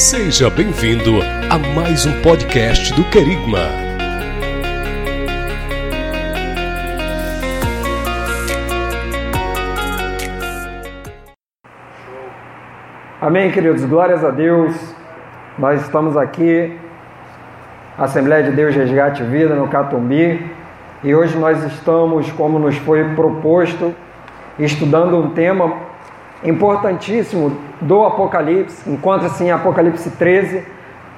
Seja bem-vindo a mais um podcast do Querigma. Amém, queridos. Glórias a Deus. Nós estamos aqui, Assembleia de Deus Resgate Vida, no Catumbi, e hoje nós estamos, como nos foi proposto, estudando um tema importantíssimo do Apocalipse. Encontra-se em Apocalipse 13,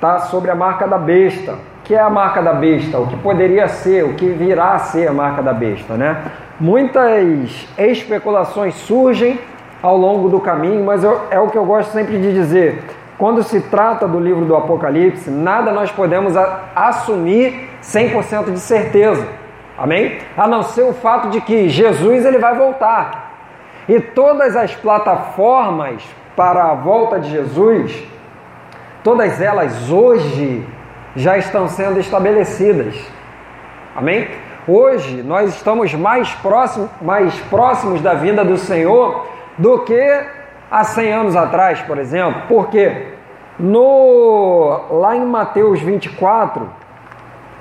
tá sobre a marca da besta. Que é a marca da besta? O que poderia ser, o que virá a ser a marca da besta, né? Muitas especulações surgem ao longo do caminho, mas eu, é o que eu gosto sempre de dizer. Quando se trata do livro do Apocalipse, nada nós podemos a, assumir 100% de certeza. Amém? A não ser o fato de que Jesus ele vai voltar. E todas as plataformas para a volta de Jesus, todas elas hoje já estão sendo estabelecidas. Amém? Hoje nós estamos mais próximos, mais próximos da vinda do Senhor do que há 100 anos atrás, por exemplo. Porque no lá em Mateus 24,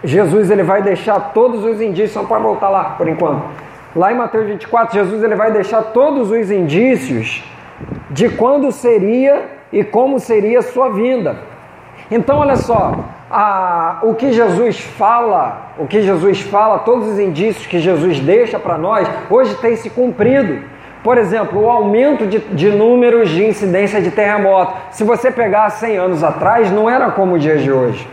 Jesus ele vai deixar todos os indícios, para voltar lá por enquanto. Lá em Mateus 24, Jesus ele vai deixar todos os indícios de quando seria e como seria a sua vinda. Então, olha só, a, o que Jesus fala, o que Jesus fala, todos os indícios que Jesus deixa para nós, hoje tem se cumprido. Por exemplo, o aumento de, de, números de incidência de terremoto. Se você pegar 100 anos atrás, não era como o dia de hoje.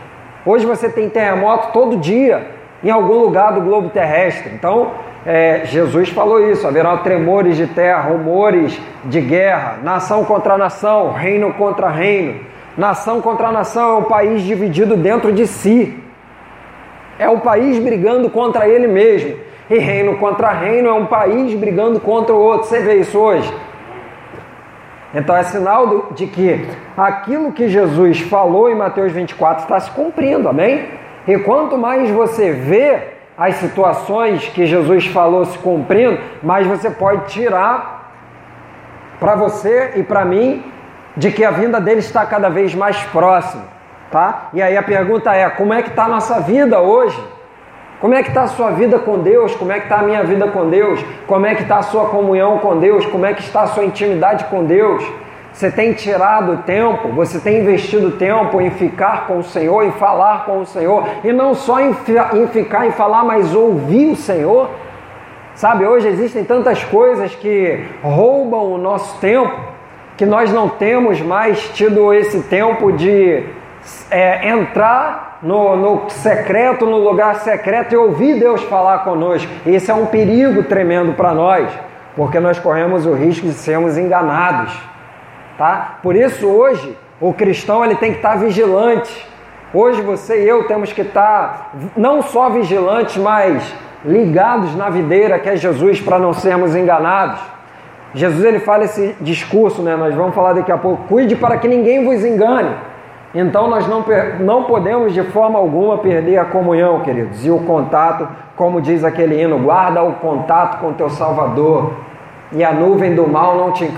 Hoje você tem terremoto todo dia em algum lugar do globo terrestre. Então, é, Jesus falou isso: haverá tremores de terra, rumores de guerra, nação contra nação, reino contra reino. Nação contra nação é um país dividido dentro de si. É um país brigando contra ele mesmo. E reino contra reino é um país brigando contra o outro. Você vê isso hoje? Então é sinal de que aquilo que Jesus falou em Mateus 24 está se cumprindo, amém? E quanto mais você vê as situações que Jesus falou se cumprindo, mais você pode tirar para você e para mim de que a vinda dele está cada vez mais próxima, tá? E aí a pergunta é: como é que está a nossa vida hoje? Como é que está a sua vida com Deus? Como é que está a minha vida com Deus? Como é que está a sua comunhão com Deus? Como é que está a sua intimidade com Deus? Você tem tirado tempo, você tem investido tempo em ficar com o Senhor, em falar com o Senhor, e não só em, em ficar e falar, mas ouvir o Senhor. Sabe, hoje existem tantas coisas que roubam o nosso tempo, que nós não temos mais tido esse tempo de é, entrar no, no secreto, no lugar secreto e ouvir Deus falar conosco. Esse é um perigo tremendo para nós, porque nós corremos o risco de sermos enganados, tá? Por isso hoje o cristão ele tem que estar vigilante. Hoje você e eu temos que estar não só vigilantes, mas ligados na videira que é Jesus para não sermos enganados. Jesus ele fala esse discurso, né? Nós vamos falar daqui a pouco. Cuide para que ninguém vos engane. Então nós não, não podemos de forma alguma perder a comunhão, queridos, e o contato, como diz aquele hino, guarda o contato com teu Salvador, e a nuvem do mal não te,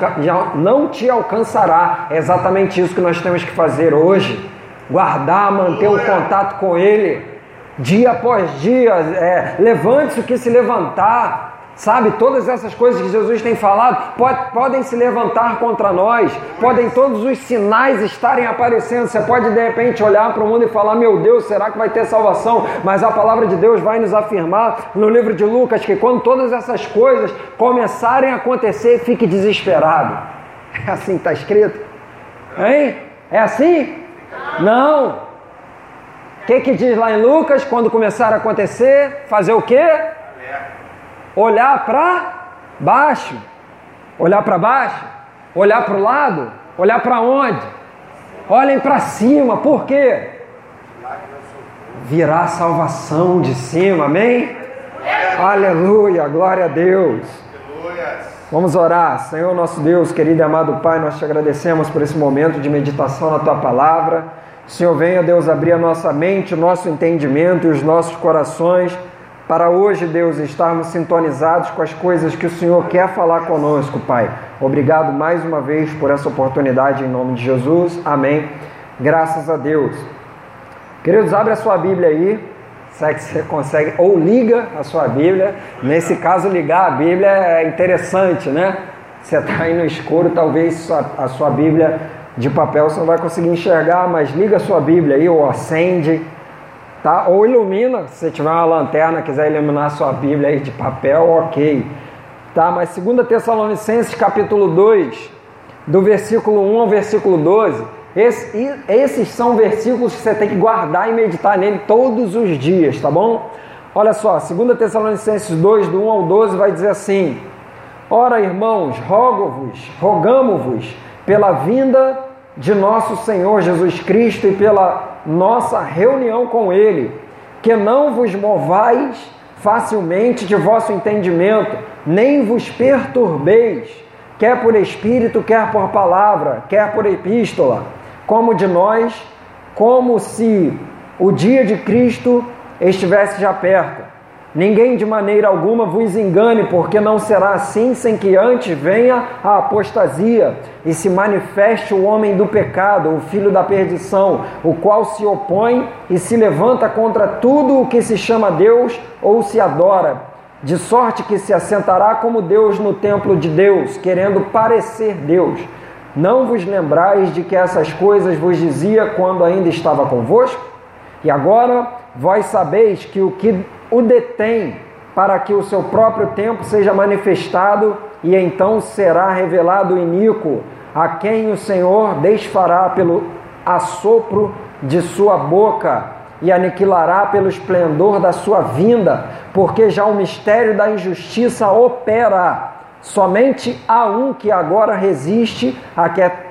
não te alcançará. É exatamente isso que nós temos que fazer hoje: guardar, manter o contato com Ele, dia após dia. É, Levante-se o que se levantar. Sabe, todas essas coisas que Jesus tem falado pode, podem se levantar contra nós, podem todos os sinais estarem aparecendo. Você pode de repente olhar para o mundo e falar: Meu Deus, será que vai ter salvação? Mas a palavra de Deus vai nos afirmar no livro de Lucas que quando todas essas coisas começarem a acontecer, fique desesperado. É assim que está escrito? Hein? É assim? Não. O que, que diz lá em Lucas? Quando começar a acontecer, fazer o quê? Olhar para baixo, olhar para baixo, olhar para o lado, olhar para onde? Olhem para cima, por quê? Virá salvação de cima, amém? Aleluia, glória a Deus. Vamos orar, Senhor nosso Deus, querido e amado Pai, nós te agradecemos por esse momento de meditação na tua palavra. Senhor, venha, Deus, abrir a nossa mente, o nosso entendimento e os nossos corações para hoje, Deus, estarmos sintonizados com as coisas que o Senhor quer falar conosco, Pai. Obrigado mais uma vez por essa oportunidade em nome de Jesus. Amém Graças a Deus. Queridos, abre a sua Bíblia aí. Será que você consegue? Ou liga a sua Bíblia. Nesse caso, ligar a Bíblia é interessante, né? Você está aí no escuro, talvez a sua Bíblia de papel você não vai conseguir enxergar, mas liga a sua Bíblia aí, ou acende, tá? Ou ilumina, se tiver uma lanterna, quiser iluminar sua Bíblia aí de papel, ok. Tá? Mas 2 Tessalonicenses capítulo 2, do versículo 1 ao versículo 12, esse, esses são versículos que você tem que guardar e meditar nele todos os dias, tá bom? Olha só, 2 Tessalonicenses 2, do 1 ao 12, vai dizer assim: Ora, irmãos, rogo-vos, rogamo-vos, pela vinda de nosso Senhor Jesus Cristo e pela nossa reunião com Ele, que não vos movais facilmente de vosso entendimento, nem vos perturbeis, quer por espírito, quer por palavra, quer por epístola, como de nós, como se o dia de Cristo estivesse já perto. Ninguém de maneira alguma vos engane, porque não será assim sem que antes venha a apostasia e se manifeste o homem do pecado, o filho da perdição, o qual se opõe e se levanta contra tudo o que se chama Deus ou se adora, de sorte que se assentará como Deus no templo de Deus, querendo parecer Deus. Não vos lembrais de que essas coisas vos dizia quando ainda estava convosco? E agora vós sabeis que o que o detém para que o seu próprio tempo seja manifestado e então será revelado o iníquo, a quem o Senhor desfará pelo assopro de sua boca e aniquilará pelo esplendor da sua vinda, porque já o mistério da injustiça opera. Somente há um que agora resiste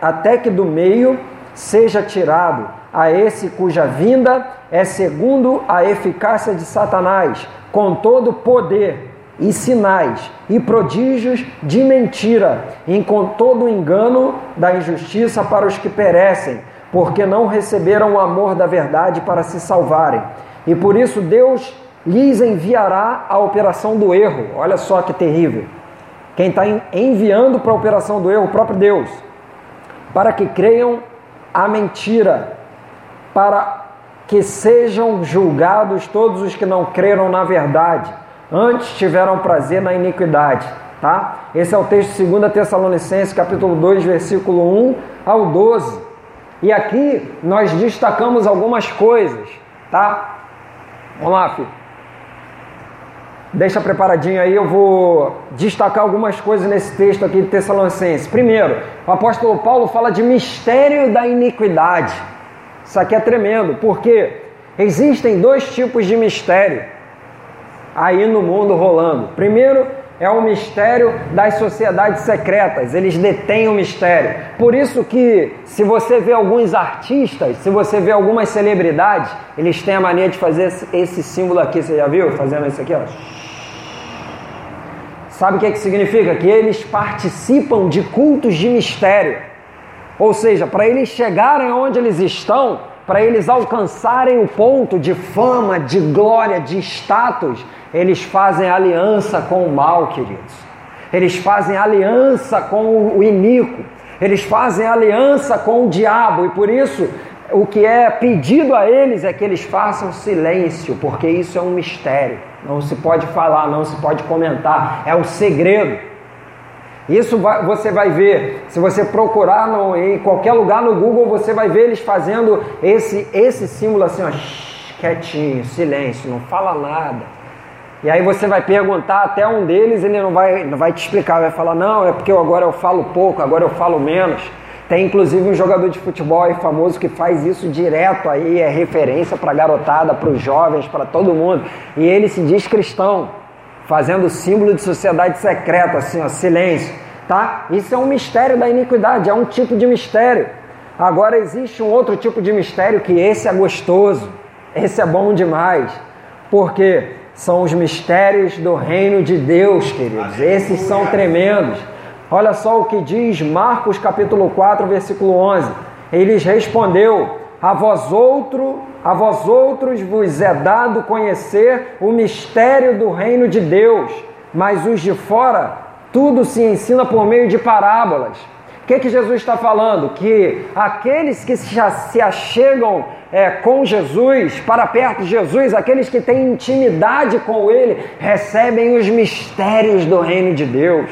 até que do meio seja tirado a esse cuja vinda é segundo a eficácia de Satanás, com todo poder e sinais e prodígios de mentira, e com todo engano da injustiça para os que perecem, porque não receberam o amor da verdade para se salvarem. E por isso Deus lhes enviará a operação do erro. Olha só que terrível. Quem está enviando para a operação do erro, o próprio Deus, para que creiam a mentira, para que sejam julgados todos os que não creram na verdade, antes tiveram prazer na iniquidade. Tá? Esse é o texto de 2 Tessalonicenses, capítulo 2, versículo 1 ao 12. E aqui nós destacamos algumas coisas, tá? Vamos lá, filho. Deixa preparadinho aí, eu vou destacar algumas coisas nesse texto aqui de Tessalonicenses. Primeiro, o apóstolo Paulo fala de mistério da iniquidade. Isso aqui é tremendo, porque existem dois tipos de mistério aí no mundo rolando. Primeiro é o mistério das sociedades secretas, eles detêm o mistério. Por isso que se você vê alguns artistas, se você vê algumas celebridades, eles têm a mania de fazer esse símbolo aqui, você já viu? Fazendo isso aqui, ó. Sabe o que, é que significa? Que eles participam de cultos de mistério. Ou seja, para eles chegarem onde eles estão, para eles alcançarem o ponto de fama, de glória, de status, eles fazem aliança com o mal, queridos. Eles fazem aliança com o iníquo. Eles fazem aliança com o diabo e por isso o que é pedido a eles é que eles façam silêncio, porque isso é um mistério. Não se pode falar, não se pode comentar, é um segredo. Isso vai, você vai ver, se você procurar no, em qualquer lugar no Google, você vai ver eles fazendo esse, esse símbolo assim, ó, quietinho, silêncio, não fala nada. E aí você vai perguntar até um deles, ele não vai, não vai te explicar, vai falar, não, é porque agora eu falo pouco, agora eu falo menos. Tem inclusive um jogador de futebol aí famoso que faz isso direto aí, é referência para garotada, para os jovens, para todo mundo. E ele se diz cristão fazendo símbolo de sociedade secreta, assim, ó, silêncio, tá? Isso é um mistério da iniquidade, é um tipo de mistério. Agora existe um outro tipo de mistério que esse é gostoso, esse é bom demais, porque são os mistérios do reino de Deus, queridos. Esses são tremendos. Olha só o que diz Marcos capítulo 4, versículo 11. Eles respondeu: a vós outro, a vós outros vos é dado conhecer o mistério do reino de Deus, mas os de fora tudo se ensina por meio de parábolas, que, que Jesus está falando? Que aqueles que se achegam é, com Jesus, para perto de Jesus, aqueles que têm intimidade com Ele, recebem os mistérios do reino de Deus.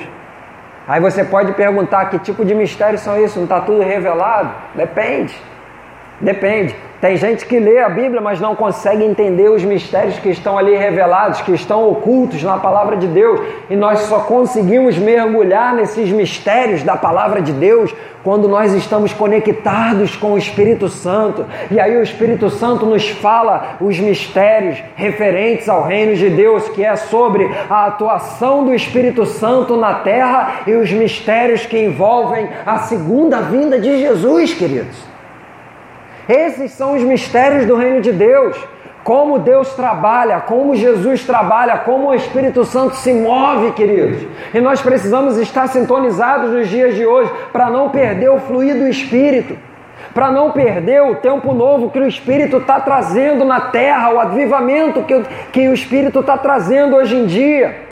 Aí você pode perguntar que tipo de mistérios são esses? Não está tudo revelado? Depende. Depende. Tem gente que lê a Bíblia, mas não consegue entender os mistérios que estão ali revelados, que estão ocultos na palavra de Deus. E nós só conseguimos mergulhar nesses mistérios da palavra de Deus quando nós estamos conectados com o Espírito Santo. E aí o Espírito Santo nos fala os mistérios referentes ao reino de Deus, que é sobre a atuação do Espírito Santo na terra e os mistérios que envolvem a segunda vinda de Jesus, queridos. Esses são os mistérios do reino de Deus. Como Deus trabalha, como Jesus trabalha, como o Espírito Santo se move, queridos. E nós precisamos estar sintonizados nos dias de hoje para não perder o fluir do Espírito, para não perder o tempo novo que o Espírito está trazendo na terra, o avivamento que, que o Espírito está trazendo hoje em dia.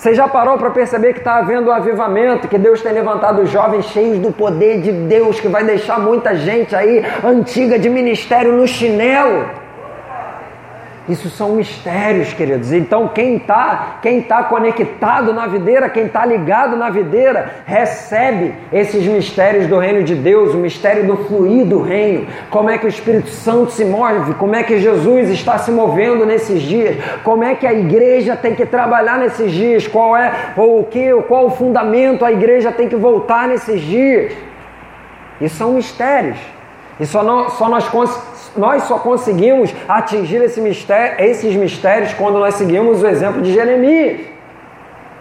Você já parou para perceber que está havendo um avivamento, que Deus tem levantado jovens cheios do poder de Deus, que vai deixar muita gente aí antiga de ministério no chinelo? Isso são mistérios, queridos. Então, quem está quem tá conectado na videira, quem está ligado na videira, recebe esses mistérios do reino de Deus, o mistério do fluir do reino. Como é que o Espírito Santo se move, como é que Jesus está se movendo nesses dias, como é que a igreja tem que trabalhar nesses dias, qual é ou o que, qual o fundamento a igreja tem que voltar nesses dias. Isso são mistérios. E só, não, só nós nós só conseguimos atingir esse mistério, esses mistérios quando nós seguimos o exemplo de Jeremias.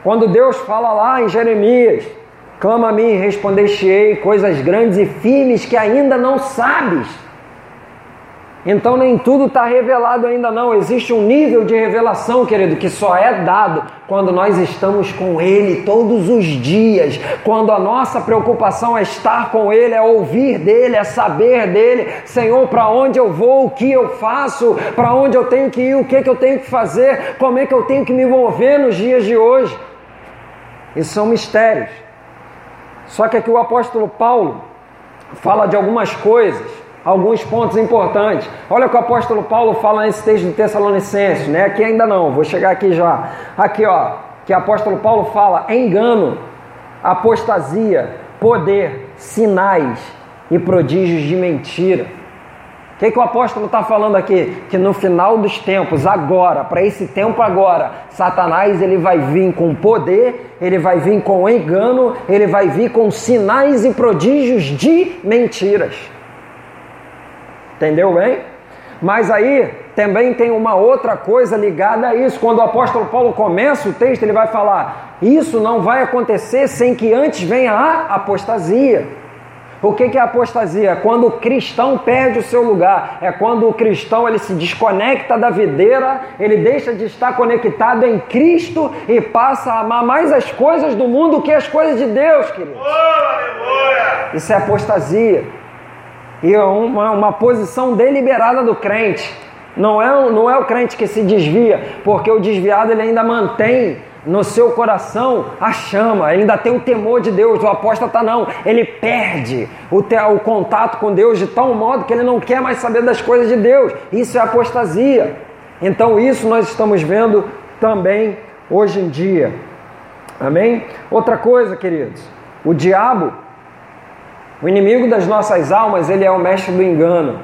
Quando Deus fala lá em Jeremias, clama a mim e respondeste-ei coisas grandes e firmes que ainda não sabes. Então nem tudo está revelado ainda não. Existe um nível de revelação, querido, que só é dado quando nós estamos com Ele todos os dias. Quando a nossa preocupação é estar com Ele, é ouvir dele, é saber dele. Senhor, para onde eu vou, o que eu faço, para onde eu tenho que ir, o que, que eu tenho que fazer, como é que eu tenho que me mover nos dias de hoje. Isso são mistérios. Só que aqui o apóstolo Paulo fala de algumas coisas alguns pontos importantes. Olha o que o apóstolo Paulo fala nesse texto de Tessalonicenses, né? Aqui ainda não, vou chegar aqui já. Aqui, ó, que o apóstolo Paulo fala: engano, apostasia, poder, sinais e prodígios de mentira. O que, que o apóstolo está falando aqui? Que no final dos tempos, agora, para esse tempo agora, Satanás ele vai vir com poder, ele vai vir com engano, ele vai vir com sinais e prodígios de mentiras. Entendeu bem? Mas aí também tem uma outra coisa ligada a isso. Quando o apóstolo Paulo começa o texto, ele vai falar: Isso não vai acontecer sem que antes venha a apostasia. O que é apostasia? Quando o cristão perde o seu lugar. É quando o cristão ele se desconecta da videira, ele deixa de estar conectado em Cristo e passa a amar mais as coisas do mundo que as coisas de Deus, querido. Isso é apostasia e é uma, uma posição deliberada do crente. Não é, não é o crente que se desvia, porque o desviado ele ainda mantém no seu coração a chama, ele ainda tem o temor de Deus. O apóstata não, ele perde o, te, o contato com Deus de tal modo que ele não quer mais saber das coisas de Deus. Isso é apostasia. Então, isso nós estamos vendo também hoje em dia. Amém? Outra coisa, queridos, o diabo o inimigo das nossas almas, ele é o mestre do engano,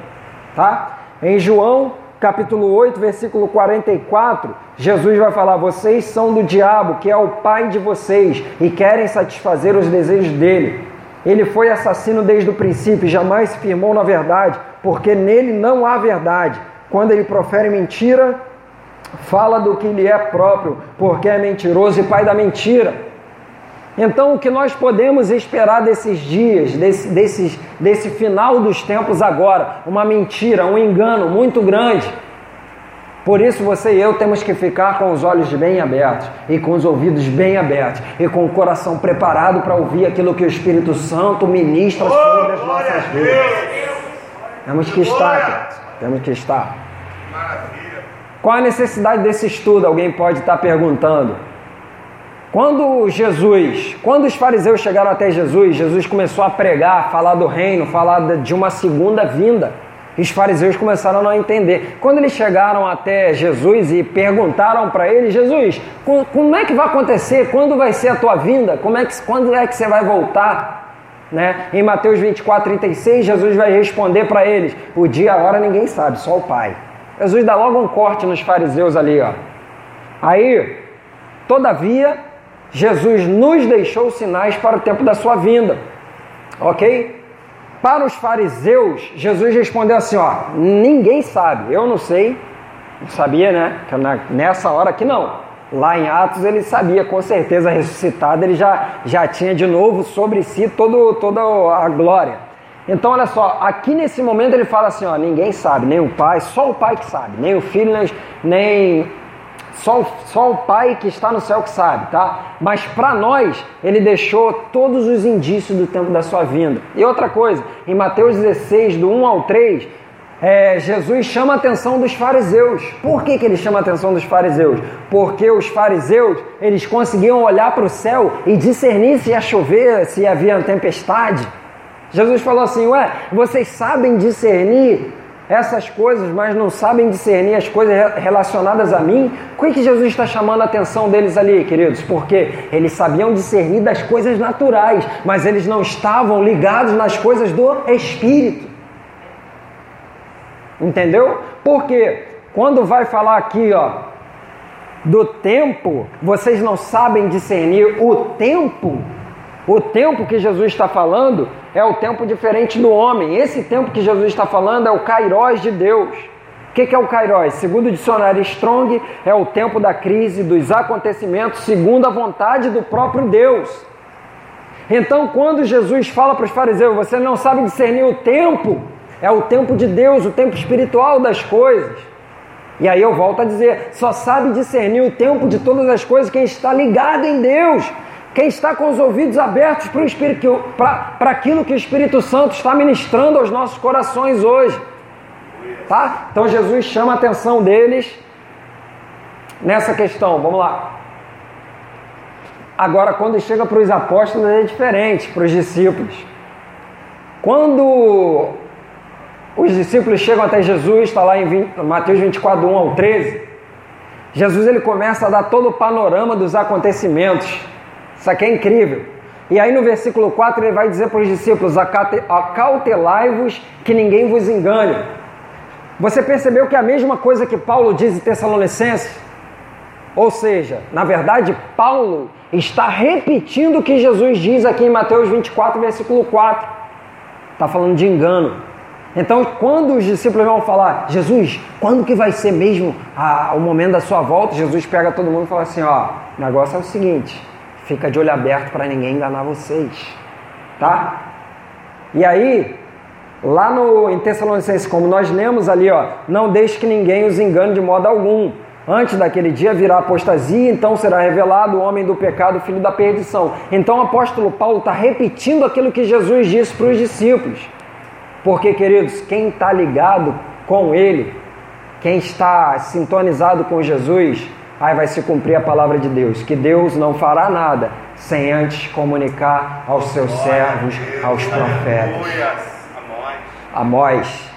tá? Em João, capítulo 8, versículo 44, Jesus vai falar: "Vocês são do diabo, que é o pai de vocês, e querem satisfazer os desejos dele. Ele foi assassino desde o princípio, jamais se firmou na verdade, porque nele não há verdade. Quando ele profere mentira, fala do que lhe é próprio, porque é mentiroso e pai da mentira." Então, o que nós podemos esperar desses dias, desse, desses, desse final dos tempos agora? Uma mentira, um engano muito grande. Por isso, você e eu temos que ficar com os olhos bem abertos e com os ouvidos bem abertos e com o coração preparado para ouvir aquilo que o Espírito Santo ministra sobre as nossas vidas. Temos que estar, temos que estar. Qual a necessidade desse estudo? Alguém pode estar perguntando. Quando Jesus, quando os fariseus chegaram até Jesus, Jesus começou a pregar, falar do reino, falar de uma segunda vinda. E os fariseus começaram a não entender. Quando eles chegaram até Jesus e perguntaram para ele, Jesus, como é que vai acontecer? Quando vai ser a tua vinda? Como é que, quando é que você vai voltar? Né? Em Mateus 24, 36, Jesus vai responder para eles: o dia, a hora ninguém sabe, só o Pai. Jesus dá logo um corte nos fariseus ali, ó. Aí, todavia, Jesus nos deixou sinais para o tempo da sua vinda. Ok? Para os fariseus, Jesus respondeu assim: ó, ninguém sabe, eu não sei, não sabia, né? Nessa hora aqui não. Lá em Atos ele sabia, com certeza, ressuscitado, ele já, já tinha de novo sobre si todo, toda a glória. Então, olha só, aqui nesse momento ele fala assim: ó, ninguém sabe, nem o Pai, só o Pai que sabe, nem o Filho, nem só, só o Pai que está no céu que sabe, tá? Mas para nós, ele deixou todos os indícios do tempo da sua vinda. E outra coisa, em Mateus 16, do 1 ao 3, é, Jesus chama a atenção dos fariseus. Por que, que ele chama a atenção dos fariseus? Porque os fariseus, eles conseguiam olhar para o céu e discernir se ia chover, se havia tempestade. Jesus falou assim, ué, vocês sabem discernir essas coisas, mas não sabem discernir as coisas relacionadas a mim, por que Jesus está chamando a atenção deles ali, queridos? Porque eles sabiam discernir das coisas naturais, mas eles não estavam ligados nas coisas do Espírito. Entendeu? Porque quando vai falar aqui, ó, do tempo, vocês não sabem discernir o tempo o tempo que Jesus está falando é o tempo diferente do homem. Esse tempo que Jesus está falando é o Kairos de Deus. O que, é o Kairos? Segundo o dicionário Strong, é o tempo da crise, dos acontecimentos, segundo a vontade do próprio Deus. Então, quando Jesus fala para os fariseus, você não sabe discernir o tempo, é o tempo de Deus, o tempo espiritual das coisas. E aí eu volto a dizer, só sabe discernir o tempo de todas as coisas quem está ligado em Deus, quem está com os ouvidos abertos para, aquilo que o Espírito Santo está ministrando aos nossos corações hoje. Tá? Então Jesus chama a atenção deles nessa questão. Vamos lá. Agora, quando chega para os apóstolos, é diferente, para os discípulos. Quando os discípulos chegam até Jesus, está lá em 20, Mateus 24, 1 ao 13, Jesus ele começa a dar todo o panorama dos acontecimentos isso aqui é incrível. E aí no versículo 4 ele vai dizer para os discípulos: Acautelai-vos que ninguém vos engane. Você percebeu que é a mesma coisa que Paulo diz em Tessalonicenses? Ou seja, na verdade, Paulo está repetindo o que Jesus diz aqui em Mateus 24, versículo 4. Está falando de engano. Então, quando os discípulos vão falar, Jesus, quando que vai ser mesmo a, o momento da sua volta? Jesus pega todo mundo e fala assim: ó, o negócio é o seguinte Fica de olho aberto para ninguém enganar vocês, tá? E aí, lá no em Tessalonicenses, como nós lemos ali, ó, não deixe que ninguém os engane de modo algum. Antes daquele dia virá apostasia, então será revelado o homem do pecado, filho da perdição. Então o apóstolo Paulo está repetindo aquilo que Jesus disse para os discípulos. Porque, queridos, quem está ligado com ele, quem está sintonizado com Jesus, aí vai se cumprir a palavra de Deus, que Deus não fará nada sem antes comunicar aos seus servos, aos profetas. Amós.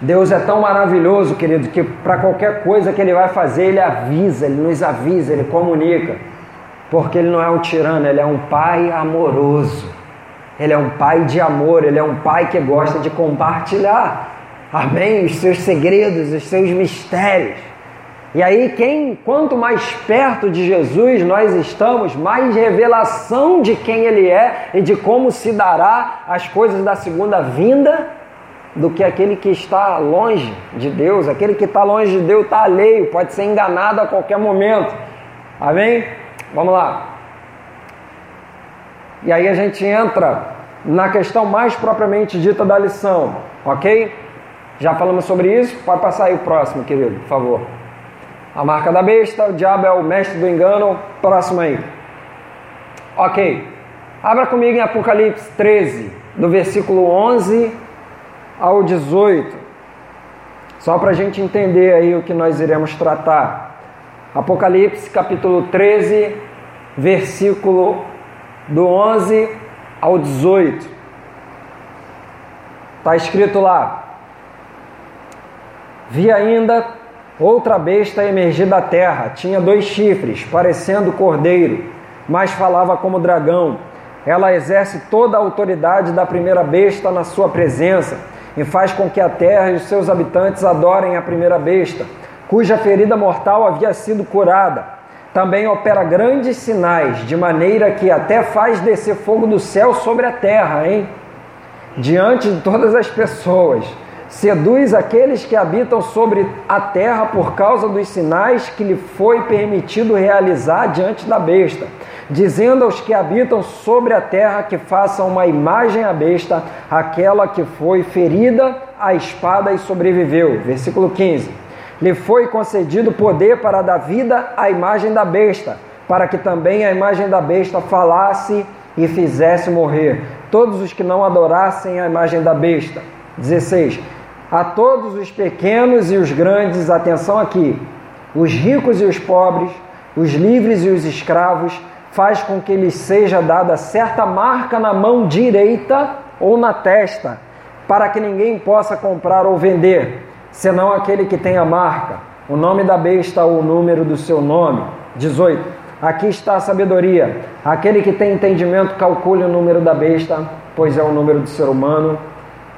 Deus é tão maravilhoso, querido, que para qualquer coisa que Ele vai fazer, Ele avisa, Ele nos avisa, Ele comunica. Porque Ele não é um tirano, Ele é um Pai amoroso. Ele é um Pai de amor, Ele é um Pai que gosta de compartilhar. Amém? Os seus segredos, os seus mistérios. E aí, quem, quanto mais perto de Jesus nós estamos, mais revelação de quem Ele é e de como se dará as coisas da segunda vinda do que aquele que está longe de Deus. Aquele que está longe de Deus está alheio, pode ser enganado a qualquer momento. Amém? Vamos lá. E aí a gente entra na questão mais propriamente dita da lição, ok? Já falamos sobre isso? Pode passar aí o próximo, querido, por favor. A marca da besta, o diabo é o mestre do engano. Próximo aí. Ok. Abra comigo em Apocalipse 13, do versículo 11 ao 18. Só para a gente entender aí o que nós iremos tratar. Apocalipse capítulo 13, versículo do 11 ao 18. Está escrito lá: Vi ainda outra besta emergir da terra, tinha dois chifres, parecendo cordeiro, mas falava como dragão. Ela exerce toda a autoridade da primeira besta na sua presença e faz com que a terra e os seus habitantes adorem a primeira besta, cuja ferida mortal havia sido curada. Também opera grandes sinais, de maneira que até faz descer fogo do céu sobre a terra, hein? Diante de todas as pessoas seduz aqueles que habitam sobre a terra por causa dos sinais que lhe foi permitido realizar diante da besta, dizendo aos que habitam sobre a terra que façam uma imagem à besta, aquela que foi ferida à espada e sobreviveu. Versículo 15. Lhe foi concedido poder para dar vida à imagem da besta, para que também a imagem da besta falasse e fizesse morrer todos os que não adorassem a imagem da besta. 16 a todos os pequenos e os grandes, atenção aqui, os ricos e os pobres, os livres e os escravos, faz com que lhes seja dada certa marca na mão direita ou na testa, para que ninguém possa comprar ou vender, senão aquele que tem a marca, o nome da besta ou o número do seu nome. 18. Aqui está a sabedoria. Aquele que tem entendimento, calcule o número da besta, pois é o número do ser humano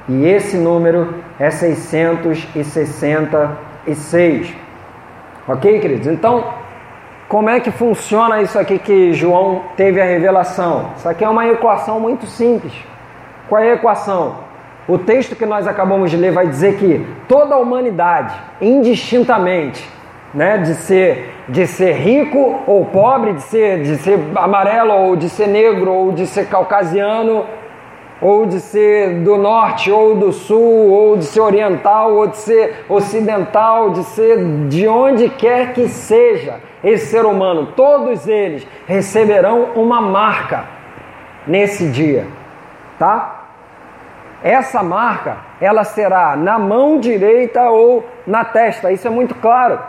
e esse número é 666. Ok, queridos? Então, como é que funciona isso aqui que João teve a revelação? Isso aqui é uma equação muito simples. Qual é a equação? O texto que nós acabamos de ler vai dizer que toda a humanidade, indistintamente, né, de ser de ser rico ou pobre, de ser de ser amarelo ou de ser negro ou de ser caucasiano, ou de ser do norte ou do sul, ou de ser oriental ou de ser ocidental, de ser de onde quer que seja esse ser humano, todos eles receberão uma marca nesse dia, tá? Essa marca, ela será na mão direita ou na testa, isso é muito claro.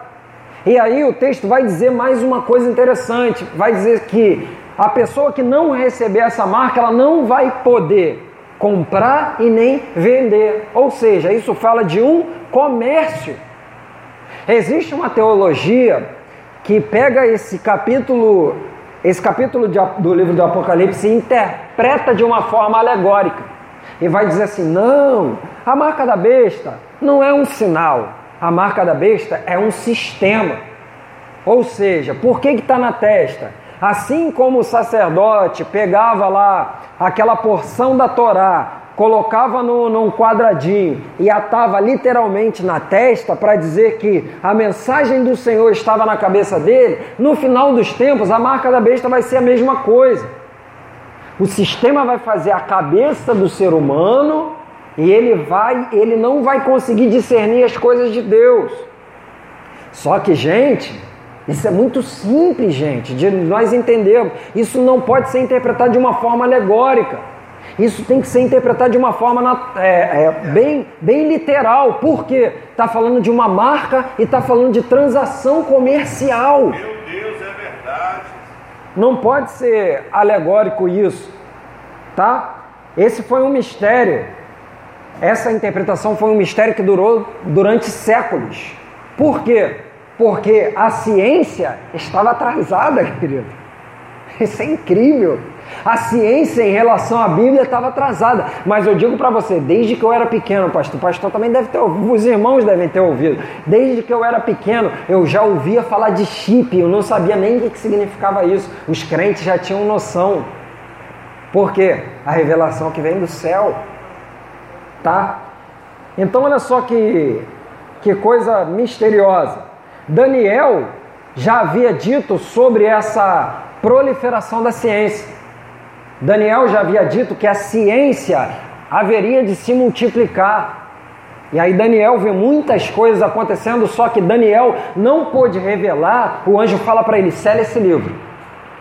E aí o texto vai dizer mais uma coisa interessante, vai dizer que a pessoa que não receber essa marca, ela não vai poder comprar e nem vender. Ou seja, isso fala de um comércio. Existe uma teologia que pega esse capítulo, esse capítulo de, do livro do Apocalipse e interpreta de uma forma alegórica. E vai dizer assim: não, a marca da besta não é um sinal, a marca da besta é um sistema. Ou seja, por que está na testa? Assim como o sacerdote pegava lá aquela porção da Torá, colocava no, num quadradinho e atava literalmente na testa para dizer que a mensagem do Senhor estava na cabeça dele, no final dos tempos a marca da besta vai ser a mesma coisa. O sistema vai fazer a cabeça do ser humano e ele vai, ele não vai conseguir discernir as coisas de Deus. Só que, gente, isso é muito simples, gente, de nós entendermos. Isso não pode ser interpretado de uma forma alegórica. Isso tem que ser interpretado de uma forma é, é, bem, bem literal. Por quê? Está falando de uma marca e está falando de transação comercial. Meu Deus, é verdade. Não pode ser alegórico isso, tá? Esse foi um mistério. Essa interpretação foi um mistério que durou durante séculos. Por quê? Porque a ciência estava atrasada, querido. Isso é incrível. A ciência em relação à Bíblia estava atrasada. Mas eu digo para você, desde que eu era pequeno, pastor, o pastor também deve ter ouvido, os irmãos devem ter ouvido. Desde que eu era pequeno, eu já ouvia falar de chip, eu não sabia nem o que significava isso. Os crentes já tinham noção. Por quê? A revelação que vem do céu. Tá? Então olha só que, que coisa misteriosa. Daniel já havia dito sobre essa proliferação da ciência. Daniel já havia dito que a ciência haveria de se multiplicar. E aí Daniel vê muitas coisas acontecendo, só que Daniel não pôde revelar. O anjo fala para ele: sela esse livro.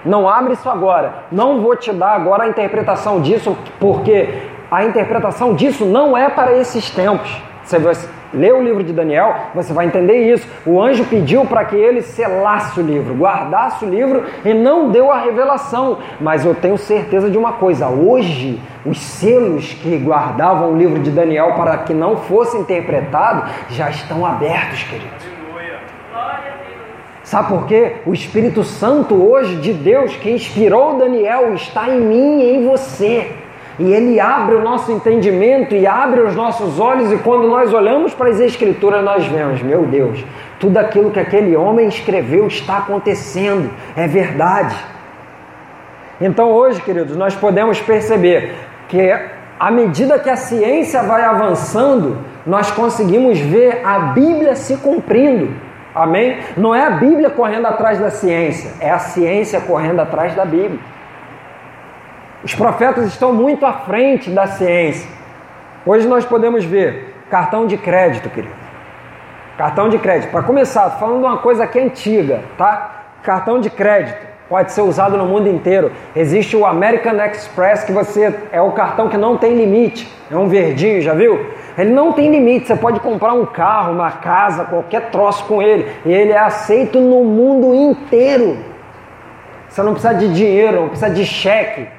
Não abre isso agora. Não vou te dar agora a interpretação disso, porque a interpretação disso não é para esses tempos. Você lê o livro de Daniel, você vai entender isso. O anjo pediu para que ele selasse o livro, guardasse o livro e não deu a revelação. Mas eu tenho certeza de uma coisa: hoje, os selos que guardavam o livro de Daniel para que não fosse interpretado já estão abertos, queridos. Sabe por quê? O Espírito Santo hoje de Deus que inspirou Daniel está em mim e em você. E ele abre o nosso entendimento e abre os nossos olhos, e quando nós olhamos para as Escrituras, nós vemos, meu Deus, tudo aquilo que aquele homem escreveu está acontecendo, é verdade. Então hoje, queridos, nós podemos perceber que à medida que a ciência vai avançando, nós conseguimos ver a Bíblia se cumprindo. Amém? Não é a Bíblia correndo atrás da ciência, é a ciência correndo atrás da Bíblia. Os profetas estão muito à frente da ciência. Hoje nós podemos ver cartão de crédito, querido. Cartão de crédito. Para começar, falando uma coisa que é antiga, tá? Cartão de crédito pode ser usado no mundo inteiro. Existe o American Express, que você é o cartão que não tem limite. É um verdinho, já viu? Ele não tem limite. Você pode comprar um carro, uma casa, qualquer troço com ele. E ele é aceito no mundo inteiro. Você não precisa de dinheiro, não precisa de cheque.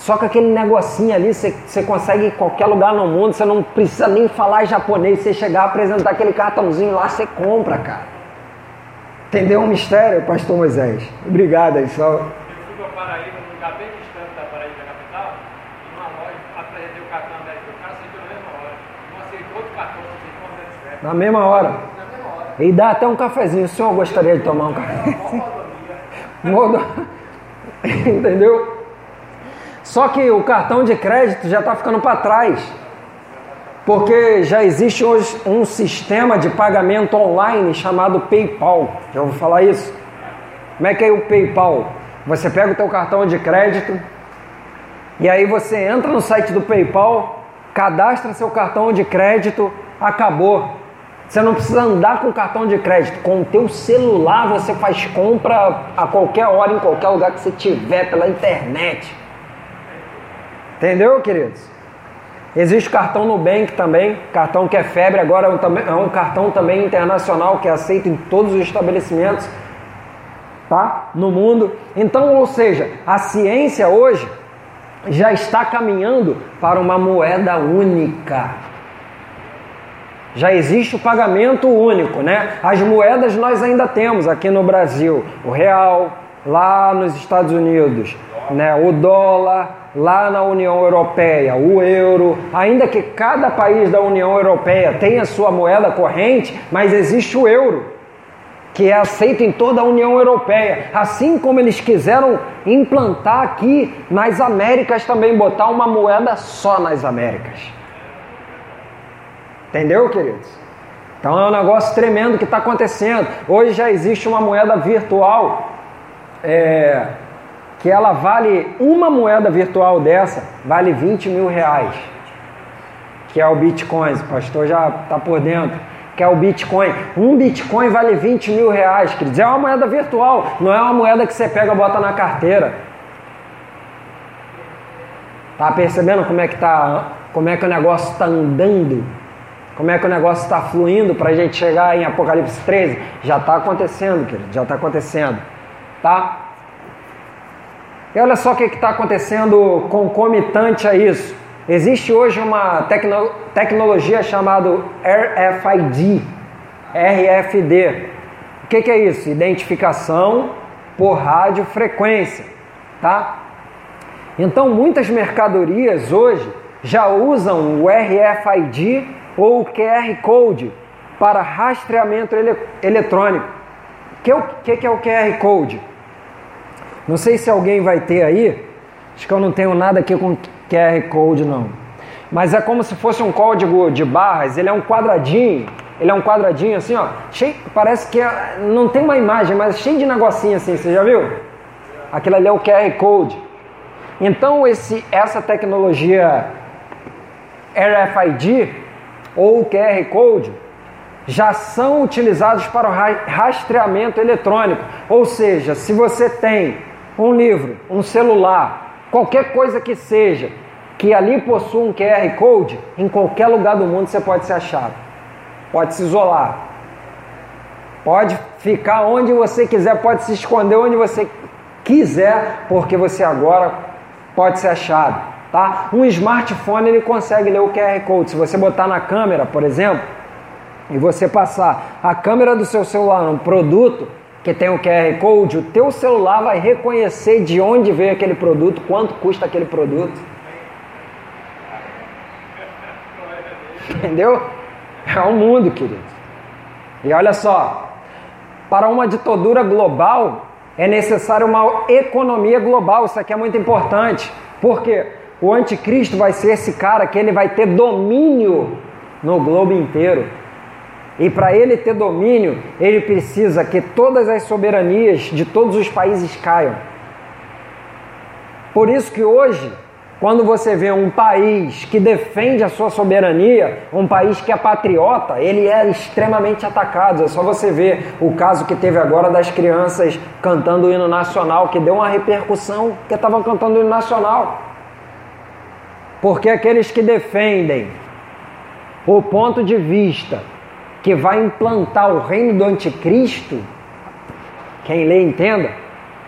Só que aquele negocinho ali você, consegue em qualquer lugar no mundo, você não precisa nem falar japonês, você chegar a apresentar aquele cartãozinho lá, você compra, cara. Entendeu o mistério, pastor Moisés? Obrigado aí, só. Eu fui para Paraíba, num lugar bem distante da Paraíba capital, e loja, apresentei o cartão cara aceitou na mesma hora. Não aceitou outro cartão, aceitou Na mesma hora. Na mesma hora. E dá até um cafezinho. O senhor gostaria de tomar um café? Entendeu? Só que o cartão de crédito já está ficando para trás, porque já existe hoje um sistema de pagamento online chamado PayPal. Já ouviu falar isso? Como é que é o PayPal? Você pega o teu cartão de crédito e aí você entra no site do PayPal, cadastra seu cartão de crédito, acabou. Você não precisa andar com cartão de crédito. Com o teu celular você faz compra a qualquer hora, em qualquer lugar que você tiver, pela internet. Entendeu, queridos? Existe o cartão Nubank também, cartão que é febre, agora é um, é um cartão também internacional que é aceito em todos os estabelecimentos tá? no mundo. Então, ou seja, a ciência hoje já está caminhando para uma moeda única. Já existe o pagamento único, né? As moedas nós ainda temos aqui no Brasil, o real, lá nos Estados Unidos, né? O dólar, lá na União Europeia, o euro, ainda que cada país da União Europeia tenha sua moeda corrente, mas existe o euro, que é aceito em toda a União Europeia, assim como eles quiseram implantar aqui nas Américas também, botar uma moeda só nas Américas. Entendeu, queridos? Então é um negócio tremendo que está acontecendo. Hoje já existe uma moeda virtual. É, que ela vale, uma moeda virtual dessa, vale 20 mil reais. Que é o Bitcoin, o pastor já está por dentro. Que é o Bitcoin. Um Bitcoin vale 20 mil reais, quer dizer, é uma moeda virtual, não é uma moeda que você pega e bota na carteira. Tá percebendo como é que tá, como é que o negócio está andando? Como é que o negócio está fluindo para a gente chegar em Apocalipse 13? Já está acontecendo, querido, já está acontecendo. Tá? E olha só o que está acontecendo concomitante a isso. Existe hoje uma tecno tecnologia chamada RFID, RFD. O que, que é isso? Identificação por radiofrequência, tá? Então muitas mercadorias hoje já usam o RFID ou o QR Code para rastreamento ele eletrônico. O que, que, que é o QR Code? Não sei se alguém vai ter aí. Acho que eu não tenho nada aqui com QR Code não. Mas é como se fosse um código de barras. Ele é um quadradinho. Ele é um quadradinho assim, ó. Cheio, parece que é, não tem uma imagem, mas cheio de negocinho assim. Você já viu? Aquilo ali é o QR Code. Então esse, essa tecnologia RFID ou QR Code já são utilizados para o rastreamento eletrônico. Ou seja, se você tem um livro, um celular, qualquer coisa que seja, que ali possua um QR Code, em qualquer lugar do mundo você pode ser achado. pode se isolar. Pode ficar onde você quiser, pode se esconder onde você quiser, porque você agora pode ser achado, tá? Um smartphone ele consegue ler o QR Code. Se você botar na câmera, por exemplo, e você passar a câmera do seu celular num produto que tem o QR Code, o teu celular vai reconhecer de onde veio aquele produto, quanto custa aquele produto. Entendeu? É o mundo, querido. E olha só, para uma ditadura global é necessário uma economia global. Isso aqui é muito importante. Porque o anticristo vai ser esse cara que ele vai ter domínio no globo inteiro. E para ele ter domínio, ele precisa que todas as soberanias de todos os países caiam. Por isso que hoje quando você vê um país que defende a sua soberania, um país que é patriota, ele é extremamente atacado. É só você ver o caso que teve agora das crianças cantando o hino nacional, que deu uma repercussão, que estavam cantando o hino nacional. Porque aqueles que defendem o ponto de vista que vai implantar o reino do anticristo, quem lê entenda,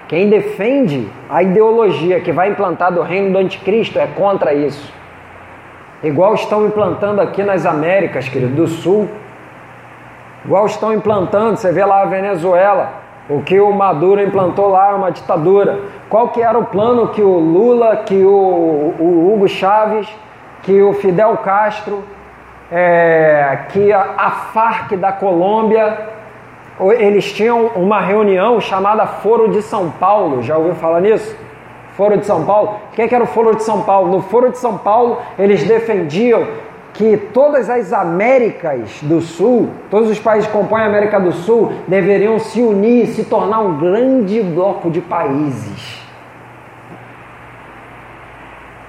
quem defende a ideologia que vai implantar do reino do anticristo é contra isso. Igual estão implantando aqui nas Américas, querido, do Sul. Igual estão implantando, você vê lá a Venezuela, o que o Maduro implantou lá é uma ditadura. Qual que era o plano que o Lula, que o, o Hugo Chávez, que o Fidel Castro, é, que a, a Farc da Colômbia eles tinham uma reunião chamada Foro de São Paulo. Já ouviu falar nisso? Foro de São Paulo. O que era o Foro de São Paulo? No Foro de São Paulo, eles defendiam que todas as Américas do Sul, todos os países que compõem a América do Sul, deveriam se unir e se tornar um grande bloco de países.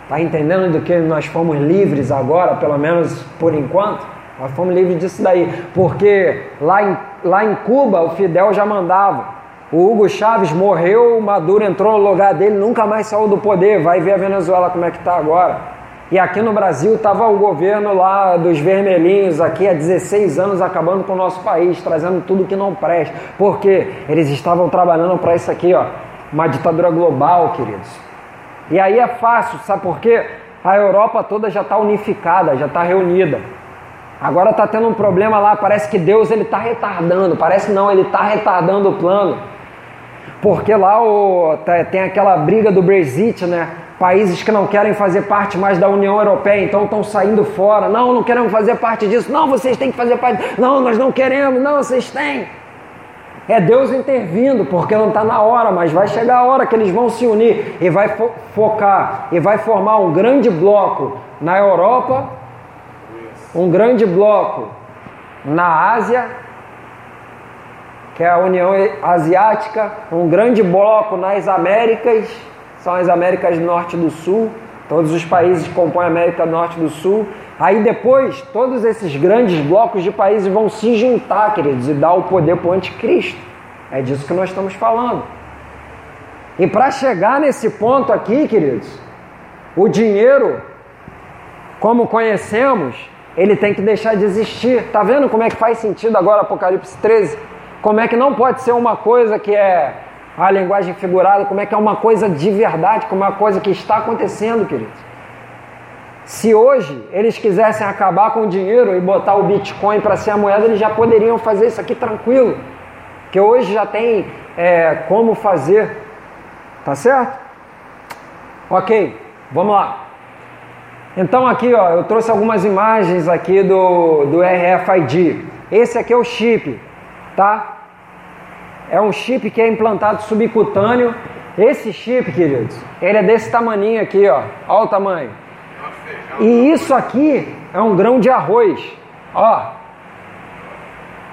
Está entendendo do que nós fomos livres agora, pelo menos por enquanto? Nós fomos livres disso daí, porque lá em, lá em Cuba o Fidel já mandava. O Hugo Chávez morreu, o Maduro entrou no lugar dele, nunca mais saiu do poder. Vai ver a Venezuela como é que está agora. E aqui no Brasil estava o governo lá dos vermelhinhos, aqui há 16 anos, acabando com o nosso país, trazendo tudo que não presta. Porque eles estavam trabalhando para isso aqui, ó, uma ditadura global, queridos. E aí é fácil, sabe por quê? A Europa toda já está unificada, já está reunida. Agora está tendo um problema lá, parece que Deus ele está retardando, parece não, ele está retardando o plano. Porque lá o, tá, tem aquela briga do Brexit, né? Países que não querem fazer parte mais da União Europeia, então estão saindo fora. Não, não queremos fazer parte disso. Não, vocês têm que fazer parte. Não, nós não queremos. Não, vocês têm. É Deus intervindo, porque não está na hora, mas vai chegar a hora que eles vão se unir e vai fo focar e vai formar um grande bloco na Europa um grande bloco na Ásia, que é a União Asiática, um grande bloco nas Américas, são as Américas Norte e do Sul, todos os países que compõem a América Norte e do Sul. Aí depois, todos esses grandes blocos de países vão se juntar, queridos, e dar o poder para o anticristo. É disso que nós estamos falando. E para chegar nesse ponto aqui, queridos, o dinheiro, como conhecemos, ele tem que deixar de existir. Tá vendo como é que faz sentido agora Apocalipse 13? Como é que não pode ser uma coisa que é a linguagem figurada, como é que é uma coisa de verdade, como é uma coisa que está acontecendo, queridos. Se hoje eles quisessem acabar com o dinheiro e botar o Bitcoin para ser a moeda, eles já poderiam fazer isso aqui tranquilo. Que hoje já tem é, como fazer. Tá certo? Ok, vamos lá. Então aqui ó, eu trouxe algumas imagens aqui do, do RFID. Esse aqui é o chip, tá? É um chip que é implantado subcutâneo. Esse chip, queridos, ele é desse tamaninho aqui, ó. Olha o tamanho. E isso aqui é um grão de arroz. Ó.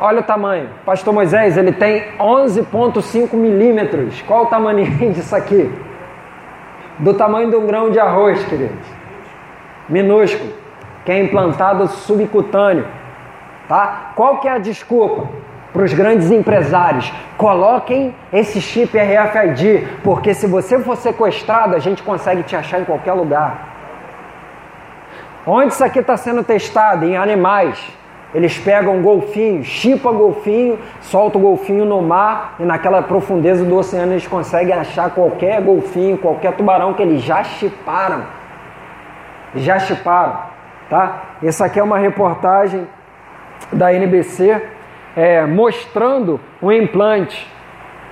Olha o tamanho. Pastor Moisés, ele tem 11,5 milímetros. Qual o tamanho disso aqui? Do tamanho de um grão de arroz, queridos minúsculo, que é implantado subcutâneo. Tá? Qual que é a desculpa? Para os grandes empresários, coloquem esse chip RFID, porque se você for sequestrado, a gente consegue te achar em qualquer lugar. Onde isso aqui está sendo testado? Em animais. Eles pegam golfinho, chipa golfinho, solta o golfinho no mar e naquela profundeza do oceano eles conseguem achar qualquer golfinho, qualquer tubarão que eles já chiparam. Já chiparam, tá? Essa aqui é uma reportagem da NBC é, mostrando um implante,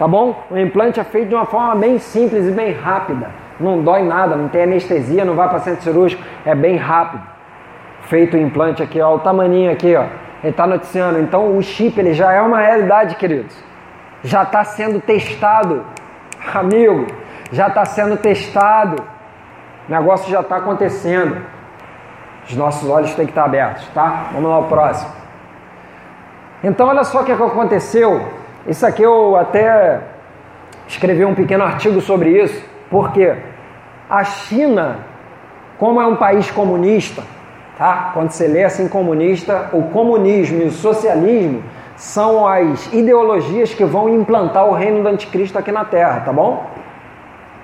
tá bom? O implante é feito de uma forma bem simples e bem rápida. Não dói nada, não tem anestesia, não vai para centro cirúrgico, é bem rápido feito o implante aqui, ó, o tamaninho aqui, ó. Ele está noticiando. Então o chip ele já é uma realidade, queridos. Já está sendo testado, amigo. Já está sendo testado. O negócio já está acontecendo. Os nossos olhos têm que estar abertos, tá? Vamos lá ao próximo. Então olha só o que aconteceu. Isso aqui eu até escrevi um pequeno artigo sobre isso, porque a China, como é um país comunista, Tá? Quando você lê assim comunista, o comunismo e o socialismo são as ideologias que vão implantar o reino do anticristo aqui na Terra, tá bom?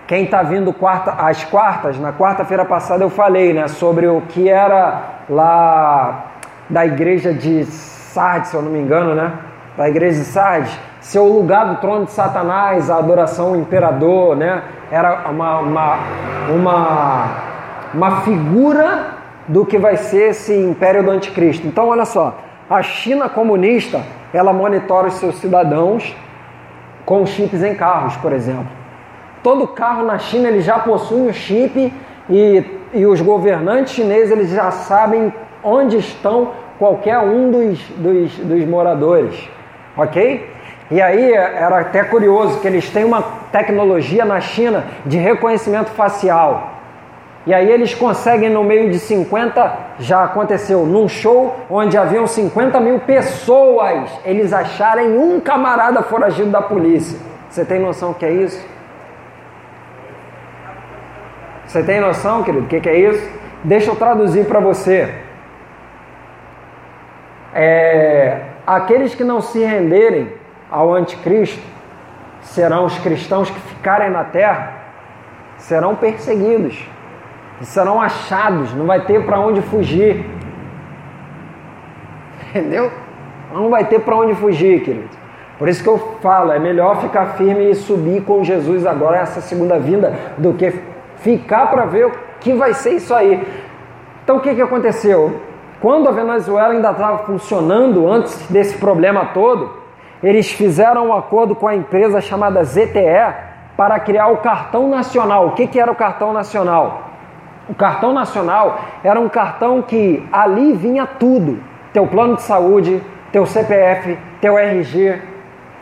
Quem está vindo quarta, às quartas, na quarta-feira passada eu falei né, sobre o que era lá da igreja de Sardes, se eu não me engano, né? Da igreja de Sardes, ser o lugar do trono de Satanás, a adoração ao imperador, né? Era uma, uma, uma, uma figura do que vai ser esse império do anticristo. Então, olha só, a China comunista, ela monitora os seus cidadãos com chips em carros, por exemplo. Todo carro na China ele já possui um chip e, e os governantes chineses eles já sabem onde estão qualquer um dos, dos, dos moradores, ok? E aí era até curioso que eles têm uma tecnologia na China de reconhecimento facial. E aí eles conseguem, no meio de 50, já aconteceu num show onde haviam 50 mil pessoas, eles acharem um camarada foragido da polícia. Você tem noção o que é isso? Você tem noção, querido, o que, que é isso? Deixa eu traduzir para você. É, aqueles que não se renderem ao anticristo serão os cristãos que ficarem na terra, serão perseguidos serão achados, não vai ter para onde fugir. Entendeu? Não vai ter para onde fugir, querido. Por isso que eu falo, é melhor ficar firme e subir com Jesus agora essa segunda vinda do que ficar para ver o que vai ser isso aí. Então o que, que aconteceu? Quando a Venezuela ainda estava funcionando antes desse problema todo, eles fizeram um acordo com a empresa chamada ZTE para criar o cartão nacional. O que, que era o cartão nacional? O cartão nacional era um cartão que ali vinha tudo: teu plano de saúde, teu CPF, teu RG,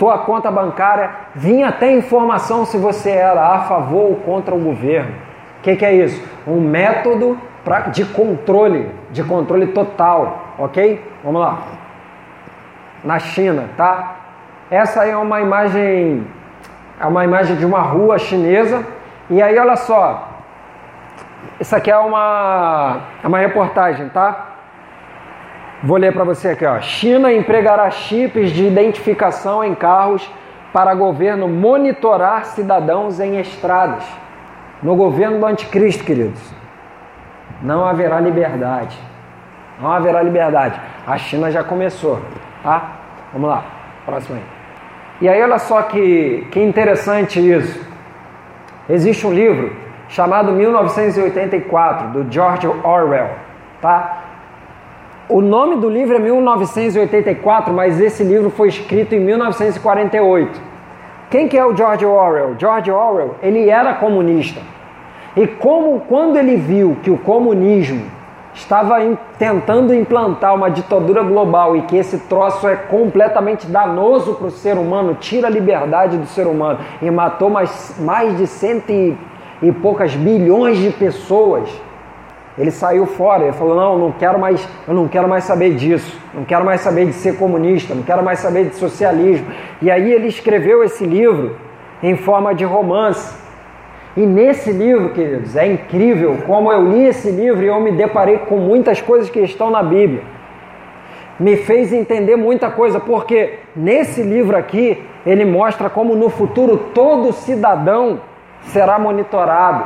tua conta bancária, vinha até informação se você era a favor ou contra o governo. O que, que, é isso? Um método pra, de controle, de controle total, ok? Vamos lá. Na China, tá? Essa é uma imagem, é uma imagem de uma rua chinesa. E aí, olha só, isso aqui é uma, é uma reportagem, tá? Vou ler para você aqui, ó. China empregará chips de identificação em carros para governo monitorar cidadãos em estradas. No governo do anticristo, queridos, não haverá liberdade. Não haverá liberdade. A China já começou, tá? Vamos lá, próximo aí. E aí, olha só que, que interessante isso. Existe um livro chamado 1984, do George Orwell, tá? O nome do livro é 1984, mas esse livro foi escrito em 1948. Quem que é o George Orwell? George Orwell, ele era comunista. E como quando ele viu que o comunismo estava tentando implantar uma ditadura global e que esse troço é completamente danoso para o ser humano, tira a liberdade do ser humano e matou mais, mais de cento e e poucas bilhões de pessoas, ele saiu fora, ele falou: "Não, não quero mais, eu não quero mais saber disso. Não quero mais saber de ser comunista, não quero mais saber de socialismo". E aí ele escreveu esse livro em forma de romance. E nesse livro, queridos, é incrível como eu li esse livro e eu me deparei com muitas coisas que estão na Bíblia. Me fez entender muita coisa, porque nesse livro aqui ele mostra como no futuro todo cidadão será monitorado.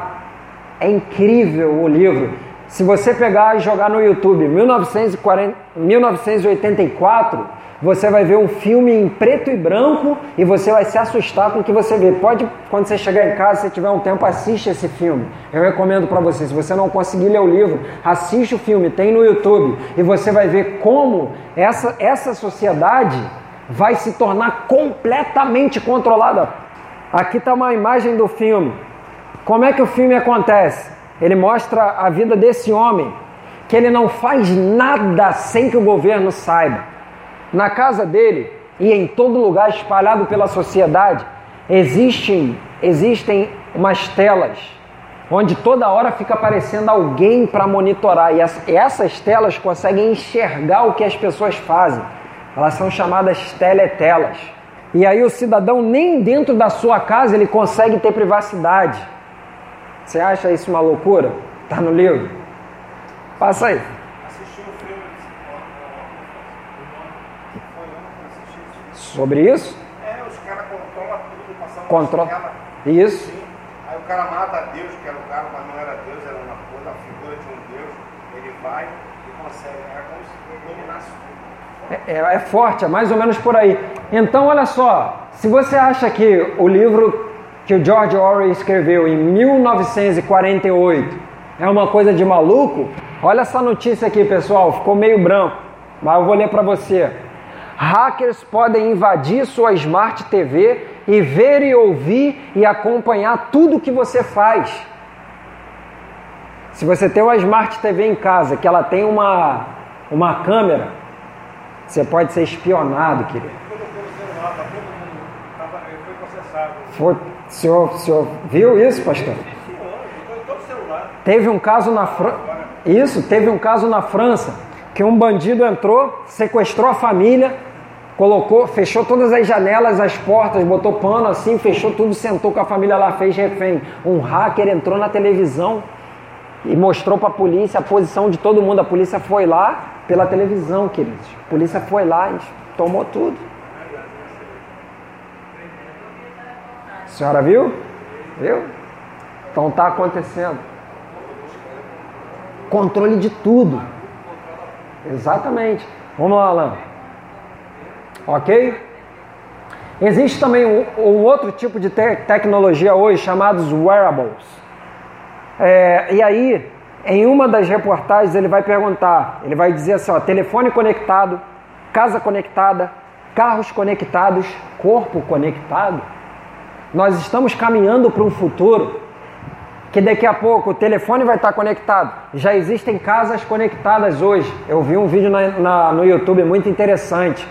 É incrível o livro. se você pegar e jogar no YouTube 1940, 1984, você vai ver um filme em preto e branco e você vai se assustar com o que você vê. Pode, quando você chegar em casa, se tiver um tempo, assiste esse filme. Eu recomendo para você. Se você não conseguir ler o livro, assiste o filme, tem no YouTube e você vai ver como essa, essa sociedade vai se tornar completamente controlada. Aqui está uma imagem do filme. Como é que o filme acontece? Ele mostra a vida desse homem, que ele não faz nada sem que o governo saiba. Na casa dele e em todo lugar espalhado pela sociedade, existem, existem umas telas onde toda hora fica aparecendo alguém para monitorar e essas telas conseguem enxergar o que as pessoas fazem. Elas são chamadas teletelas. E aí o cidadão nem dentro da sua casa ele consegue ter privacidade. Você acha isso uma loucura? Tá no livro? Passa aí. Sobre isso? É, os caras controlam tudo, passando tela. Isso. Sim. Aí o cara mata Deus, que era o cara, mas não era Deus, era uma coisa, a figura de um Deus. Ele vai e consegue. É como se dominasse tudo. É, é- é forte, é mais ou menos por aí. Então, olha só, se você acha que o livro que o George Orwell escreveu em 1948 é uma coisa de maluco, olha essa notícia aqui, pessoal, ficou meio branco, mas eu vou ler para você. Hackers podem invadir sua Smart TV e ver e ouvir e acompanhar tudo que você faz. Se você tem uma Smart TV em casa, que ela tem uma, uma câmera, você pode ser espionado, querido. Tá ele foi o, senhor, o senhor viu isso, pastor? Teve um caso na França. Isso, teve um caso na França que um bandido entrou, sequestrou a família, colocou, fechou todas as janelas, as portas, botou pano assim, fechou tudo, sentou com a família lá, fez refém. Um hacker entrou na televisão e mostrou para a polícia a posição de todo mundo. A polícia foi lá pela televisão, queridos. A polícia foi lá e tomou tudo. A senhora viu? Viu? Então tá acontecendo. Controle de tudo. Exatamente. Vamos lá, Alan. Ok? Existe também um, um outro tipo de te tecnologia hoje chamados wearables. É, e aí, em uma das reportagens, ele vai perguntar, ele vai dizer assim, ó, telefone conectado, casa conectada, carros conectados, corpo conectado. Nós estamos caminhando para um futuro que daqui a pouco o telefone vai estar conectado. Já existem casas conectadas hoje. Eu vi um vídeo na, na, no YouTube muito interessante.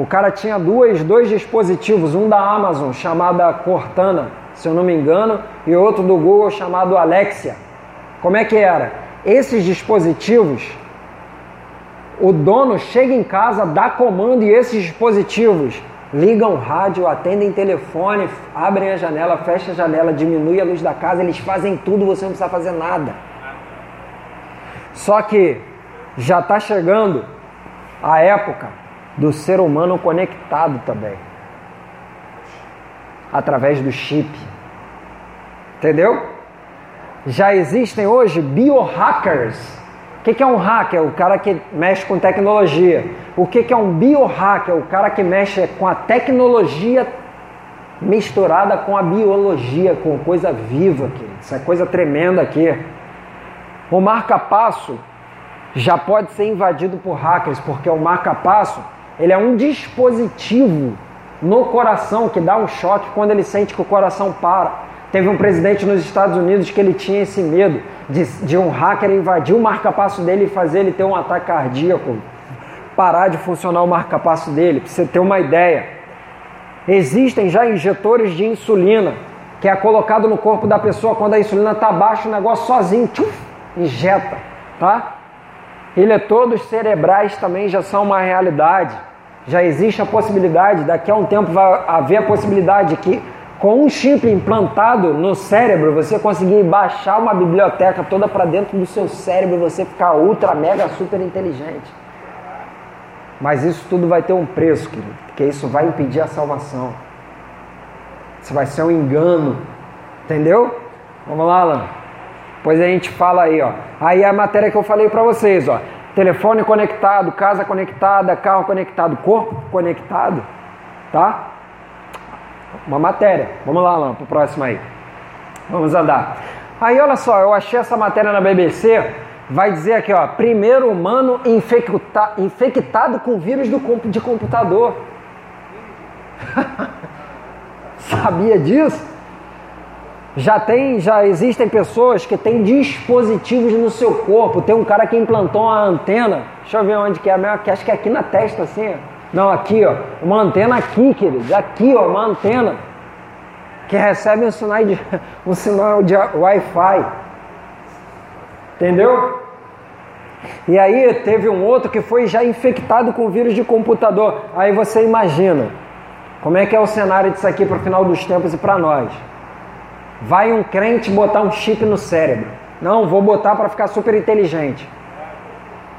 O cara tinha duas, dois dispositivos, um da Amazon chamado Cortana, se eu não me engano, e outro do Google chamado Alexia. Como é que era? Esses dispositivos, o dono chega em casa, dá comando e esses dispositivos ligam rádio, atendem telefone, abrem a janela, fecham a janela, diminui a luz da casa, eles fazem tudo, você não precisa fazer nada. Só que já está chegando a época do ser humano conectado também, através do chip. Entendeu? Já existem hoje biohackers. O que é um hacker? O cara que mexe com tecnologia. O que é um biohacker? O cara que mexe com a tecnologia misturada com a biologia, com coisa viva aqui. Isso é coisa tremenda aqui. O marca-passo já pode ser invadido por hackers, porque o marca-passo ele é um dispositivo no coração que dá um choque quando ele sente que o coração para. Teve um presidente nos Estados Unidos que ele tinha esse medo de, de um hacker invadir o marca-passo dele e fazer ele ter um ataque cardíaco, parar de funcionar o marca-passo dele, para você ter uma ideia. Existem já injetores de insulina, que é colocado no corpo da pessoa quando a insulina está baixa, o negócio sozinho injeta, tá? Eletrodos cerebrais também já são uma realidade. Já existe a possibilidade, daqui a um tempo vai haver a possibilidade que com um chip implantado no cérebro, você conseguir baixar uma biblioteca toda para dentro do seu cérebro e você ficar ultra, mega, super inteligente. Mas isso tudo vai ter um preço, querido, porque isso vai impedir a salvação. Isso vai ser um engano. Entendeu? Vamos lá, Alan. Pois a gente fala aí, ó. Aí a matéria que eu falei para vocês, ó. Telefone conectado, casa conectada, carro conectado, corpo conectado, tá? Uma matéria. Vamos lá, lá pro próximo aí. Vamos andar. Aí olha só, eu achei essa matéria na BBC, vai dizer aqui, ó, primeiro humano infecta, infectado com vírus do, de computador. Sabia disso? Já tem, já existem pessoas que têm dispositivos no seu corpo. Tem um cara que implantou uma antena. Deixa eu ver onde que é a minha, acho que é aqui na testa, assim. Não, aqui, ó. Uma antena aqui, queridos. Aqui, ó, uma antena que recebe um sinal de, um sinal de Wi-Fi. Entendeu? E aí teve um outro que foi já infectado com vírus de computador. Aí você imagina como é que é o cenário disso aqui para o final dos tempos e para nós. Vai um crente botar um chip no cérebro. Não, vou botar para ficar super inteligente.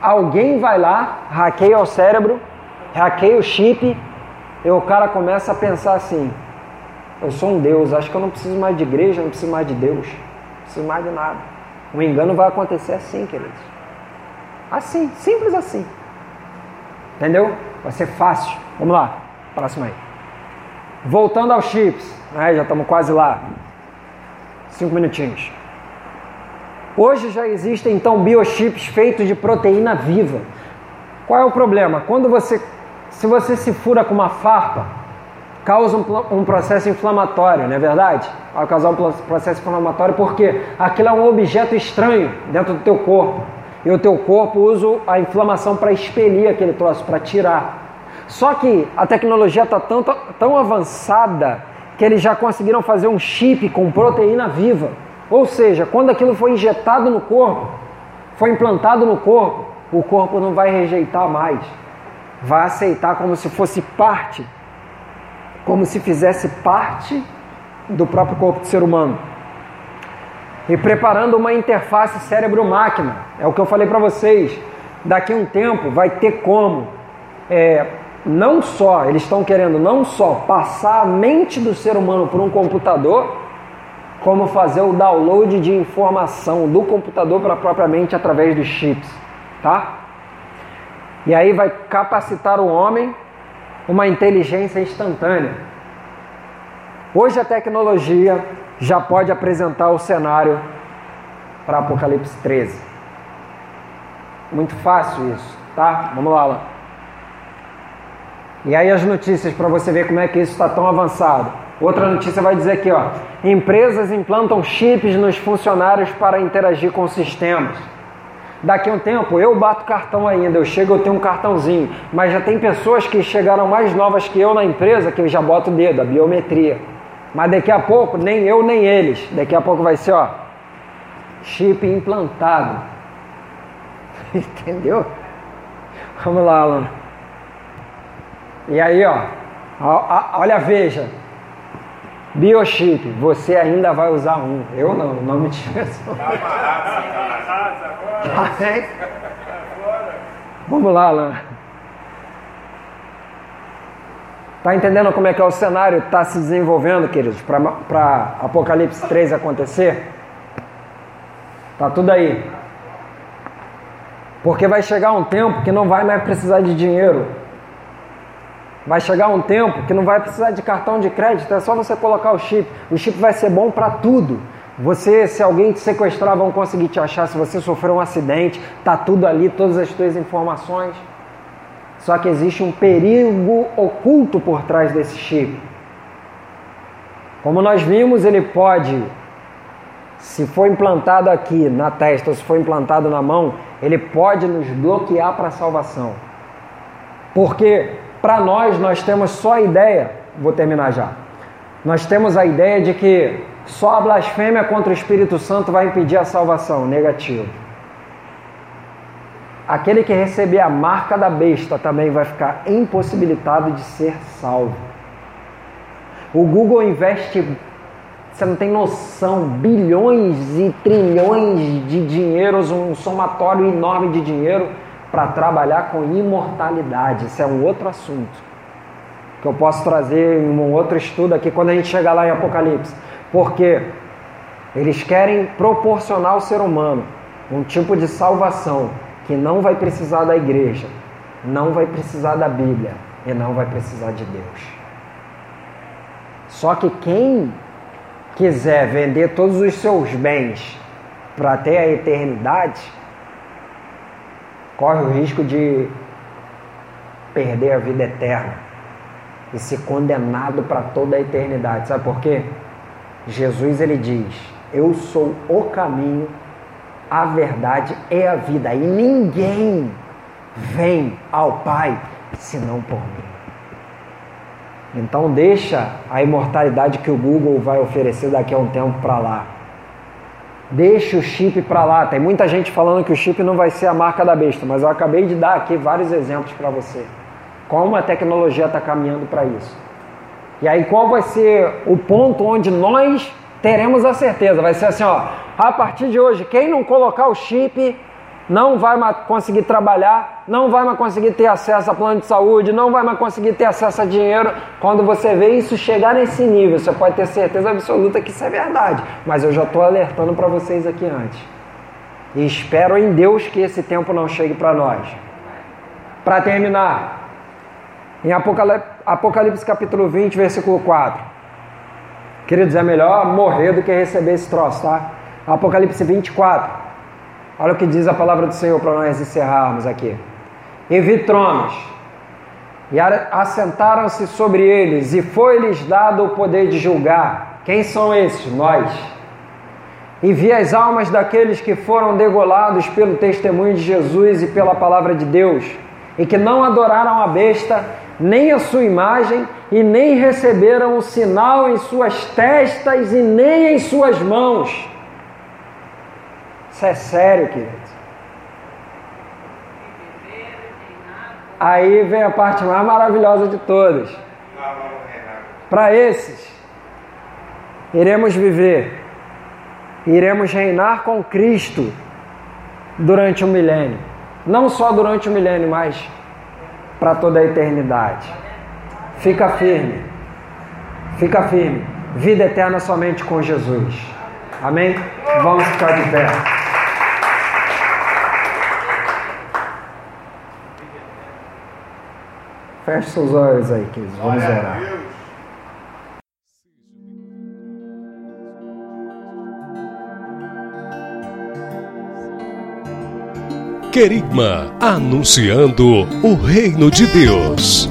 Alguém vai lá, hackeia o cérebro, hackeia o chip, e o cara começa a pensar assim: eu sou um Deus, acho que eu não preciso mais de igreja, não preciso mais de Deus, não preciso mais de nada. O engano vai acontecer assim, queridos. Assim, simples assim. Entendeu? Vai ser fácil. Vamos lá, próximo aí. Voltando aos chips, né, já estamos quase lá. Cinco minutinhos. Hoje já existem então biochips feitos de proteína viva. Qual é o problema? Quando você, se você se fura com uma farpa, causa um, um processo inflamatório, não é verdade? Vai causar um processo inflamatório porque aquilo é um objeto estranho dentro do teu corpo. E o teu corpo usa a inflamação para expelir aquele troço, para tirar. Só que a tecnologia está tão, tão avançada que eles já conseguiram fazer um chip com proteína viva. Ou seja, quando aquilo foi injetado no corpo, foi implantado no corpo, o corpo não vai rejeitar mais. Vai aceitar como se fosse parte, como se fizesse parte do próprio corpo do ser humano. E preparando uma interface cérebro-máquina. É o que eu falei para vocês. Daqui a um tempo vai ter como é, não só, eles estão querendo não só passar a mente do ser humano por um computador, como fazer o download de informação do computador para a própria mente através dos chips, tá? E aí vai capacitar o homem uma inteligência instantânea. Hoje a tecnologia já pode apresentar o cenário para Apocalipse 13. Muito fácil isso, tá? Vamos lá, lá. E aí as notícias para você ver como é que isso está tão avançado. Outra notícia vai dizer aqui, ó, empresas implantam chips nos funcionários para interagir com sistemas. Daqui a um tempo eu bato cartão ainda, eu chego, eu tenho um cartãozinho, mas já tem pessoas que chegaram mais novas que eu na empresa que já botam o dedo, a biometria. Mas daqui a pouco nem eu nem eles, daqui a pouco vai ser, ó, chip implantado. Entendeu? Vamos lá, Alan. E aí, ó, olha, veja. Biochip, você ainda vai usar um. Eu não, não me tira Vamos lá, Alan. Tá entendendo como é que é o cenário está se desenvolvendo, queridos, para Apocalipse 3 acontecer? Tá tudo aí. Porque vai chegar um tempo que não vai mais precisar de dinheiro. Vai chegar um tempo que não vai precisar de cartão de crédito, é só você colocar o chip. O chip vai ser bom para tudo. Você, se alguém te sequestrar, vão conseguir te achar. Se você sofreu um acidente, tá tudo ali, todas as suas informações. Só que existe um perigo oculto por trás desse chip. Como nós vimos, ele pode, se for implantado aqui na testa ou se for implantado na mão, ele pode nos bloquear para a salvação. Porque para nós, nós temos só a ideia, vou terminar já. Nós temos a ideia de que só a blasfêmia contra o Espírito Santo vai impedir a salvação, negativo. Aquele que receber a marca da besta também vai ficar impossibilitado de ser salvo. O Google investe, você não tem noção, bilhões e trilhões de dinheiros, um somatório enorme de dinheiro para trabalhar com imortalidade. Isso é um outro assunto que eu posso trazer em um outro estudo aqui quando a gente chegar lá em Apocalipse. Porque Eles querem proporcionar ao ser humano um tipo de salvação que não vai precisar da igreja, não vai precisar da Bíblia e não vai precisar de Deus. Só que quem quiser vender todos os seus bens para ter a eternidade, corre o risco de perder a vida eterna e ser condenado para toda a eternidade. Sabe por quê? Jesus ele diz: Eu sou o caminho, a verdade e a vida, e ninguém vem ao Pai senão por mim. Então deixa a imortalidade que o Google vai oferecer daqui a um tempo para lá. Deixa o chip para lá. Tem muita gente falando que o chip não vai ser a marca da besta, mas eu acabei de dar aqui vários exemplos para você. Como a tecnologia está caminhando para isso. E aí qual vai ser o ponto onde nós teremos a certeza? Vai ser assim, ó, a partir de hoje, quem não colocar o chip não vai mais conseguir trabalhar, não vai mais conseguir ter acesso a plano de saúde, não vai mais conseguir ter acesso a dinheiro. Quando você vê isso chegar nesse nível, você pode ter certeza absoluta que isso é verdade. Mas eu já estou alertando para vocês aqui antes. E espero em Deus que esse tempo não chegue para nós. Para terminar, em Apocalipse, capítulo 20, versículo 4. Queridos, é melhor morrer do que receber esse troço, tá? Apocalipse 24. Olha o que diz a palavra do Senhor para nós encerrarmos aqui. E vi tronos, e assentaram-se sobre eles, e foi-lhes dado o poder de julgar. Quem são esses? Nós. E vi as almas daqueles que foram degolados pelo testemunho de Jesus e pela palavra de Deus, e que não adoraram a besta, nem a sua imagem, e nem receberam o sinal em suas testas e nem em suas mãos isso é sério, queridos. Aí vem a parte mais maravilhosa de todas. Para esses, iremos viver, iremos reinar com Cristo durante o milênio. Não só durante o milênio, mas para toda a eternidade. Fica firme, fica firme. Vida eterna somente com Jesus. Amém? Vamos ficar de pé. Feche seus olhos aí, queridos. Vamos orar. Querigma, anunciando o reino de Deus.